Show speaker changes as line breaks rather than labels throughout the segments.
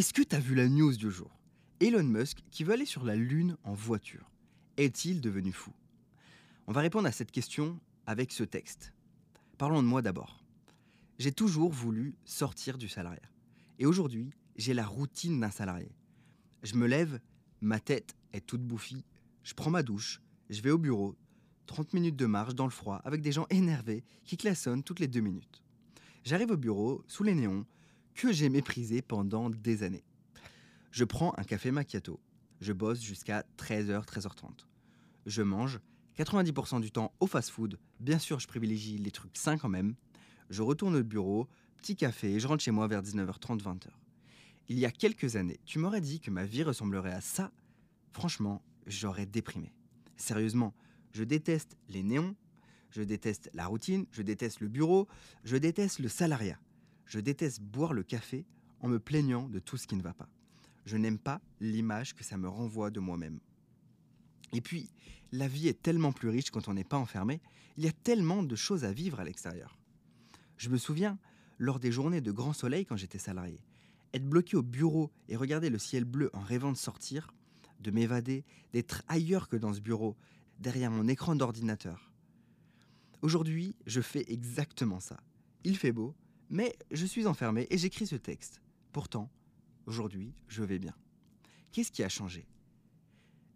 Est-ce que tu as vu la news du jour? Elon Musk qui veut aller sur la Lune en voiture. Est-il devenu fou? On va répondre à cette question avec ce texte. Parlons de moi d'abord. J'ai toujours voulu sortir du salariat. Et aujourd'hui, j'ai la routine d'un salarié. Je me lève, ma tête est toute bouffie, je prends ma douche, je vais au bureau, 30 minutes de marche dans le froid avec des gens énervés qui klaxonnent toutes les deux minutes. J'arrive au bureau, sous les néons, que j'ai méprisé pendant des années. Je prends un café macchiato. Je bosse jusqu'à 13h, 13h30. Je mange 90% du temps au fast-food. Bien sûr, je privilégie les trucs sains quand même. Je retourne au bureau, petit café, et je rentre chez moi vers 19h30, 20h. Il y a quelques années, tu m'aurais dit que ma vie ressemblerait à ça. Franchement, j'aurais déprimé. Sérieusement, je déteste les néons, je déteste la routine, je déteste le bureau, je déteste le salariat. Je déteste boire le café en me plaignant de tout ce qui ne va pas. Je n'aime pas l'image que ça me renvoie de moi-même. Et puis, la vie est tellement plus riche quand on n'est pas enfermé, il y a tellement de choses à vivre à l'extérieur. Je me souviens, lors des journées de grand soleil quand j'étais salarié, être bloqué au bureau et regarder le ciel bleu en rêvant de sortir, de m'évader, d'être ailleurs que dans ce bureau, derrière mon écran d'ordinateur. Aujourd'hui, je fais exactement ça. Il fait beau, mais je suis enfermé et j'écris ce texte. Pourtant, aujourd'hui, je vais bien. Qu'est-ce qui a changé?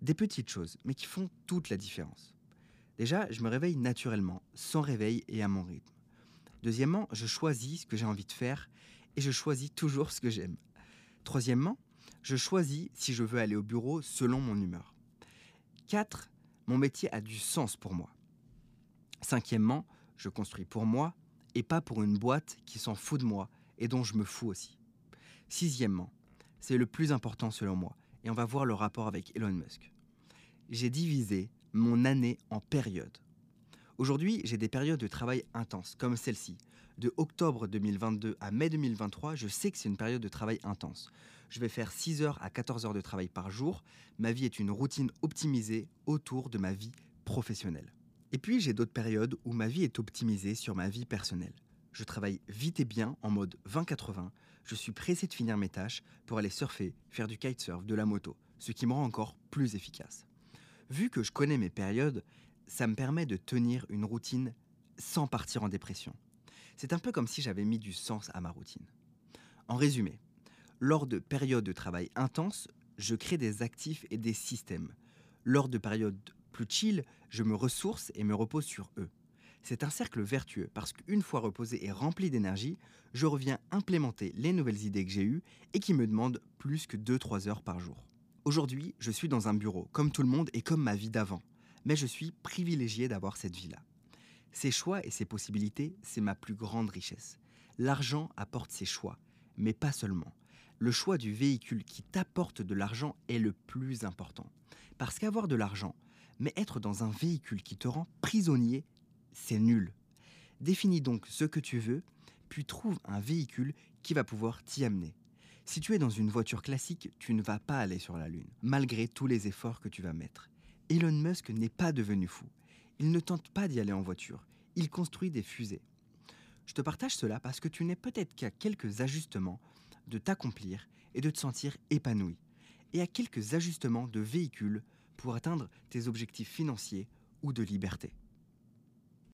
Des petites choses, mais qui font toute la différence. Déjà, je me réveille naturellement, sans réveil et à mon rythme. Deuxièmement, je choisis ce que j'ai envie de faire et je choisis toujours ce que j'aime. Troisièmement, je choisis si je veux aller au bureau selon mon humeur. 4. Mon métier a du sens pour moi. Cinquièmement, je construis pour moi et pas pour une boîte qui s'en fout de moi et dont je me fous aussi. Sixièmement, c'est le plus important selon moi, et on va voir le rapport avec Elon Musk. J'ai divisé mon année en périodes. Aujourd'hui, j'ai des périodes de travail intenses, comme celle-ci. De octobre 2022 à mai 2023, je sais que c'est une période de travail intense. Je vais faire 6 heures à 14 heures de travail par jour. Ma vie est une routine optimisée autour de ma vie professionnelle. Et puis j'ai d'autres périodes où ma vie est optimisée sur ma vie personnelle. Je travaille vite et bien en mode 20-80. Je suis pressé de finir mes tâches pour aller surfer, faire du kitesurf, de la moto, ce qui me rend encore plus efficace. Vu que je connais mes périodes, ça me permet de tenir une routine sans partir en dépression. C'est un peu comme si j'avais mis du sens à ma routine. En résumé, lors de périodes de travail intenses, je crée des actifs et des systèmes. Lors de périodes plus chill, je me ressource et me repose sur eux. C'est un cercle vertueux parce qu'une fois reposé et rempli d'énergie, je reviens implémenter les nouvelles idées que j'ai eues et qui me demandent plus que 2-3 heures par jour. Aujourd'hui, je suis dans un bureau, comme tout le monde et comme ma vie d'avant, mais je suis privilégié d'avoir cette vie-là. Ces choix et ces possibilités, c'est ma plus grande richesse. L'argent apporte ses choix, mais pas seulement. Le choix du véhicule qui t'apporte de l'argent est le plus important. Parce qu'avoir de l'argent, mais être dans un véhicule qui te rend prisonnier, c'est nul. Définis donc ce que tu veux, puis trouve un véhicule qui va pouvoir t'y amener. Si tu es dans une voiture classique, tu ne vas pas aller sur la Lune, malgré tous les efforts que tu vas mettre. Elon Musk n'est pas devenu fou. Il ne tente pas d'y aller en voiture, il construit des fusées. Je te partage cela parce que tu n'es peut-être qu'à quelques ajustements de t'accomplir et de te sentir épanoui, et à quelques ajustements de véhicules pour atteindre tes objectifs financiers ou de liberté.